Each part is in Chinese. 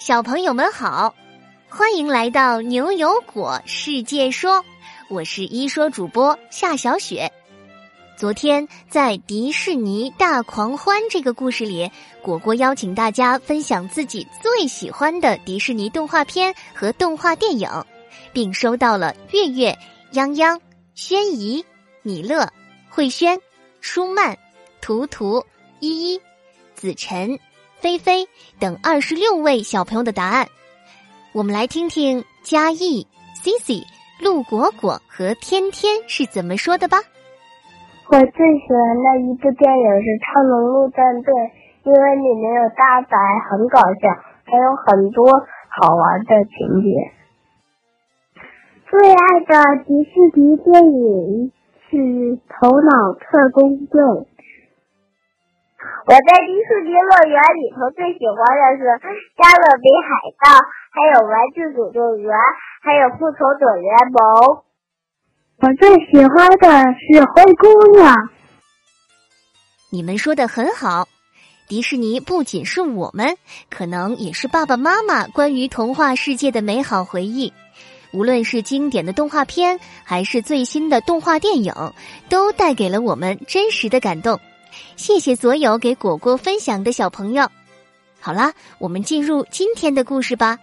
小朋友们好，欢迎来到牛油果世界说，我是一说主播夏小雪。昨天在迪士尼大狂欢这个故事里，果果邀请大家分享自己最喜欢的迪士尼动画片和动画电影，并收到了月月、泱泱、轩怡、米勒、慧轩、舒曼、图图、依依、子晨。菲菲等二十六位小朋友的答案，我们来听听嘉义、Cici、陆果果和天天是怎么说的吧。我最喜欢的一部电影是《超能陆战队》，因为里面有大白，很搞笑，还有很多好玩的情节。最爱的迪士尼电影是《头脑特工队》。我在迪士尼乐园里头最喜欢的是《加勒比海盗》，还有《玩具总动员》，还有《复仇者联盟》。我最喜欢的是灰姑娘。你们说的很好，迪士尼不仅是我们，可能也是爸爸妈妈关于童话世界的美好回忆。无论是经典的动画片，还是最新的动画电影，都带给了我们真实的感动。谢谢所有给果果分享的小朋友。好啦，我们进入今天的故事吧。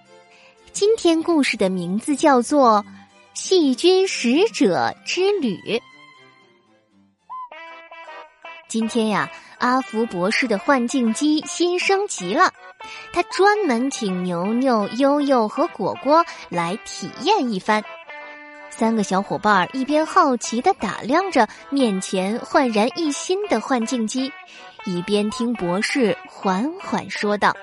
今天故事的名字叫做《细菌使者之旅》。今天呀，阿福博士的幻境机新升级了，他专门请牛牛、悠悠和果果来体验一番。三个小伙伴一边好奇的打量着面前焕然一新的幻境机，一边听博士缓缓说道：“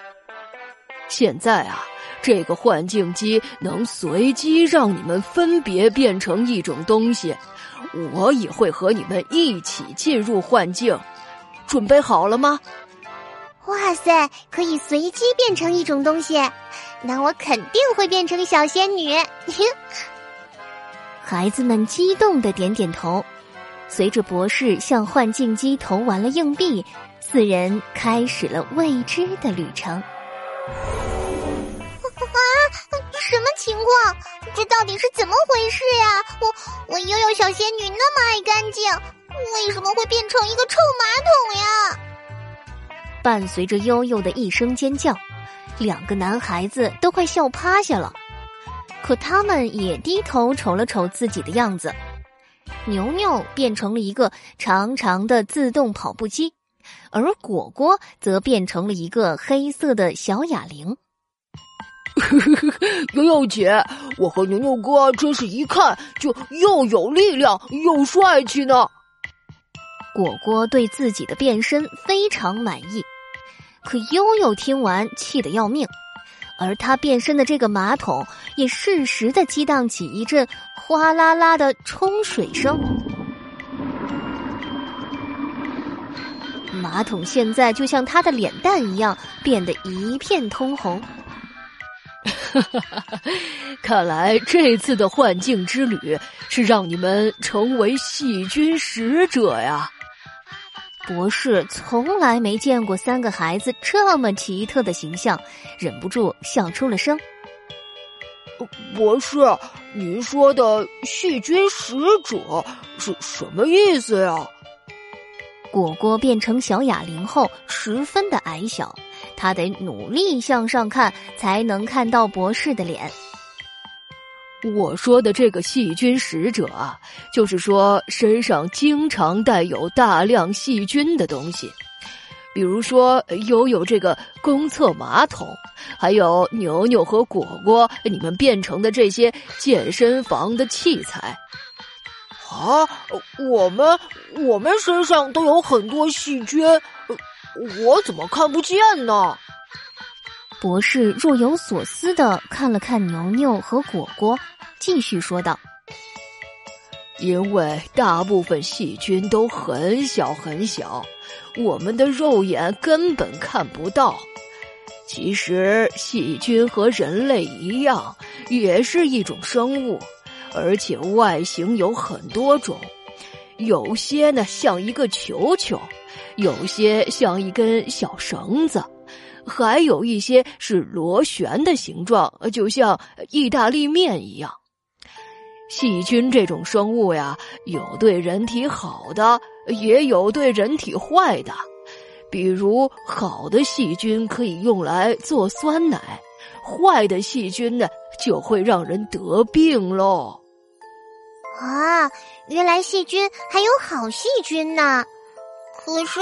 现在啊，这个幻境机能随机让你们分别变成一种东西，我也会和你们一起进入幻境。准备好了吗？”“哇塞，可以随机变成一种东西，那我肯定会变成小仙女。”孩子们激动的点点头，随着博士向幻境机投完了硬币，四人开始了未知的旅程。啊！什么情况？这到底是怎么回事呀？我我悠悠小仙女那么爱干净，为什么会变成一个臭马桶呀？伴随着悠悠的一声尖叫，两个男孩子都快笑趴下了。可他们也低头瞅了瞅自己的样子，牛牛变成了一个长长的自动跑步机，而果果则变成了一个黑色的小哑铃。悠悠姐，我和牛牛哥真是一看就又有力量又帅气呢。果果对自己的变身非常满意，可悠悠听完气得要命。而他变身的这个马桶也适时的激荡起一阵哗啦啦的冲水声，马桶现在就像他的脸蛋一样变得一片通红。看来这次的幻境之旅是让你们成为细菌使者呀。博士从来没见过三个孩子这么奇特的形象，忍不住笑出了声。博士，您说的细菌使者是什么意思呀？果果变成小哑铃后十分的矮小，他得努力向上看才能看到博士的脸。我说的这个细菌使者啊，就是说身上经常带有大量细菌的东西，比如说悠悠这个公厕马桶，还有牛牛和果果你们变成的这些健身房的器材。啊，我们我们身上都有很多细菌，我怎么看不见呢？博士若有所思的看了看牛牛和果果。继续说道：“因为大部分细菌都很小很小，我们的肉眼根本看不到。其实，细菌和人类一样，也是一种生物，而且外形有很多种。有些呢像一个球球，有些像一根小绳子，还有一些是螺旋的形状，就像意大利面一样。细菌这种生物呀，有对人体好的，也有对人体坏的。比如，好的细菌可以用来做酸奶，坏的细菌呢，就会让人得病喽。啊，原来细菌还有好细菌呢！可是，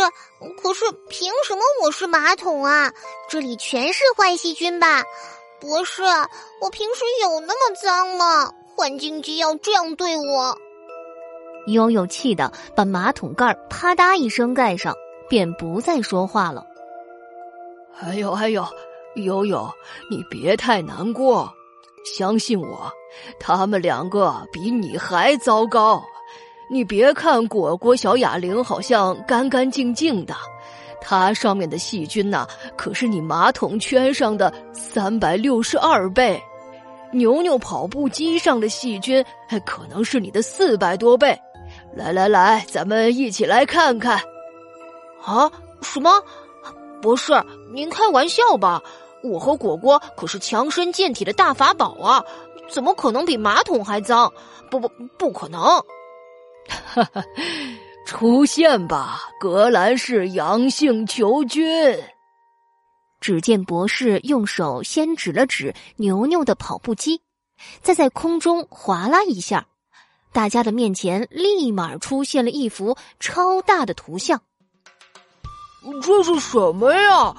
可是，凭什么我是马桶啊？这里全是坏细菌吧？博士，我平时有那么脏吗？环境局要这样对我？悠悠气得把马桶盖啪嗒一声盖上，便不再说话了。哎呦哎呦，悠悠，你别太难过，相信我，他们两个比你还糟糕。你别看果果小哑铃好像干干净净的，它上面的细菌呐，可是你马桶圈上的三百六十二倍。牛牛跑步机上的细菌，可能是你的四百多倍。来来来，咱们一起来看看。啊？什么？博士，您开玩笑吧？我和果果可是强身健体的大法宝啊，怎么可能比马桶还脏？不不，不可能！哈哈，出现吧，格兰氏阳性球菌。只见博士用手先指了指牛牛的跑步机，再在空中划拉一下，大家的面前立马出现了一幅超大的图像。这是什么呀？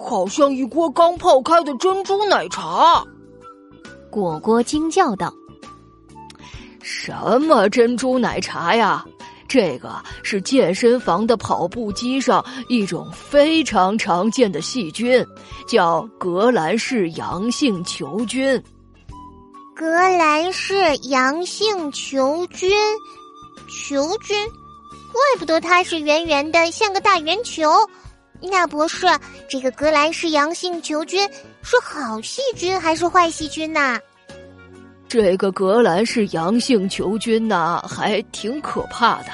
好像一锅刚泡开的珍珠奶茶。果果惊叫道。什么珍珠奶茶呀？这个是健身房的跑步机上一种非常常见的细菌，叫革兰氏阳性球菌。革兰氏阳性球菌，球菌，怪不得它是圆圆的，像个大圆球。那博士，这个革兰氏阳性球菌是好细菌还是坏细菌呐？这个格兰氏阳性球菌呐，还挺可怕的，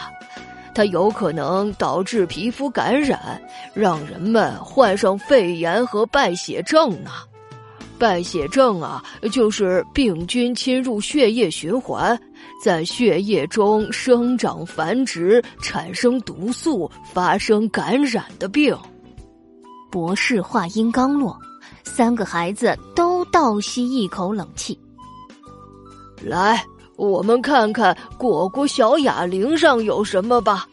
它有可能导致皮肤感染，让人们患上肺炎和败血症呢。败血症啊，就是病菌侵入血液循环，在血液中生长繁殖，产生毒素，发生感染的病。博士话音刚落，三个孩子都倒吸一口冷气。来，我们看看果果小哑铃上有什么吧。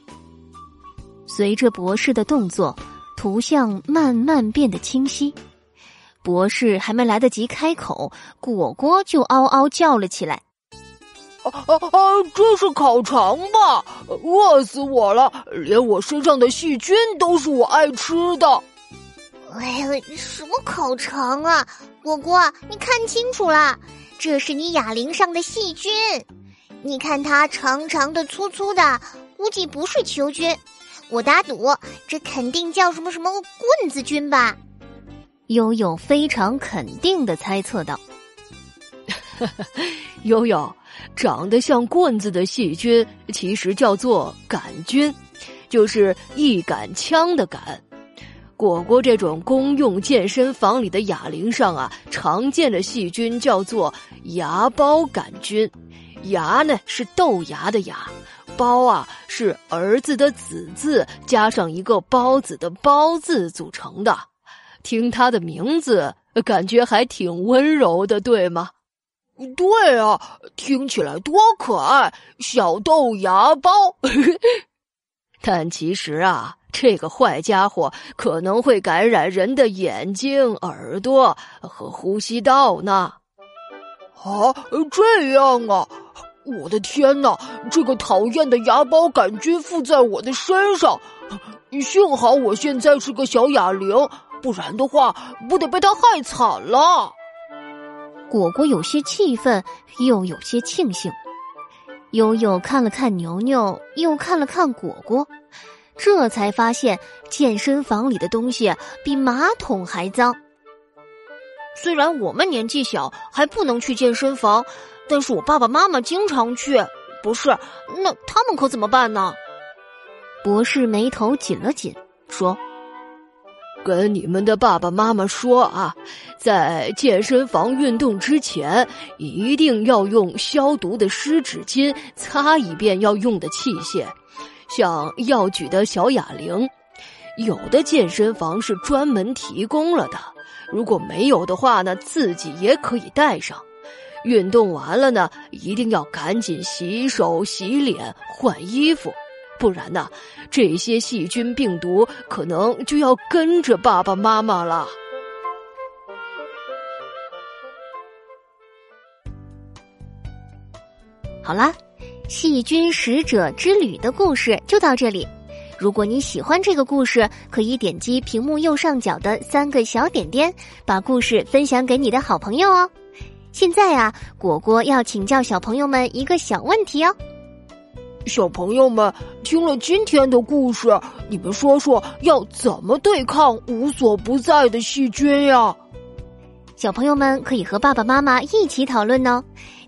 随着博士的动作，图像慢慢变得清晰。博士还没来得及开口，果果就嗷嗷叫了起来：“啊啊啊！这是烤肠吧？饿死我了！连我身上的细菌都是我爱吃的。”哎呀，什么烤肠啊！果果，你看清楚了。这是你哑铃上的细菌，你看它长长的、粗粗的，估计不是球菌。我打赌，这肯定叫什么什么棍子菌吧？悠悠非常肯定的猜测道：“ 悠悠，长得像棍子的细菌其实叫做杆菌，就是一杆枪的杆。”果果这种公用健身房里的哑铃上啊，常见的细菌叫做芽孢杆菌。芽呢是豆芽的芽，孢啊是儿子的子字加上一个包子的包字组成的。听它的名字，感觉还挺温柔的，对吗？对啊，听起来多可爱，小豆芽孢。但其实啊。这个坏家伙可能会感染人的眼睛、耳朵和呼吸道呢！啊，这样啊！我的天哪，这个讨厌的芽孢杆菌附在我的身上，幸好我现在是个小哑铃，不然的话，不得被它害惨了。果果有些气愤，又有些庆幸。悠悠看了看牛牛，又看了看果果。这才发现健身房里的东西比马桶还脏。虽然我们年纪小还不能去健身房，但是我爸爸妈妈经常去。不是，那他们可怎么办呢？博士眉头紧了紧，说：“跟你们的爸爸妈妈说啊，在健身房运动之前，一定要用消毒的湿纸巾擦一遍要用的器械，像要举的小哑铃。有的健身房是专门提供了的，如果没有的话呢，自己也可以带上。运动完了呢，一定要赶紧洗手、洗脸、换衣服。不然呢，这些细菌病毒可能就要跟着爸爸妈妈了。好啦，细菌使者之旅的故事就到这里。如果你喜欢这个故事，可以点击屏幕右上角的三个小点点，把故事分享给你的好朋友哦。现在啊，果果要请教小朋友们一个小问题哦。小朋友们听了今天的故事，你们说说要怎么对抗无所不在的细菌呀？小朋友们可以和爸爸妈妈一起讨论哦。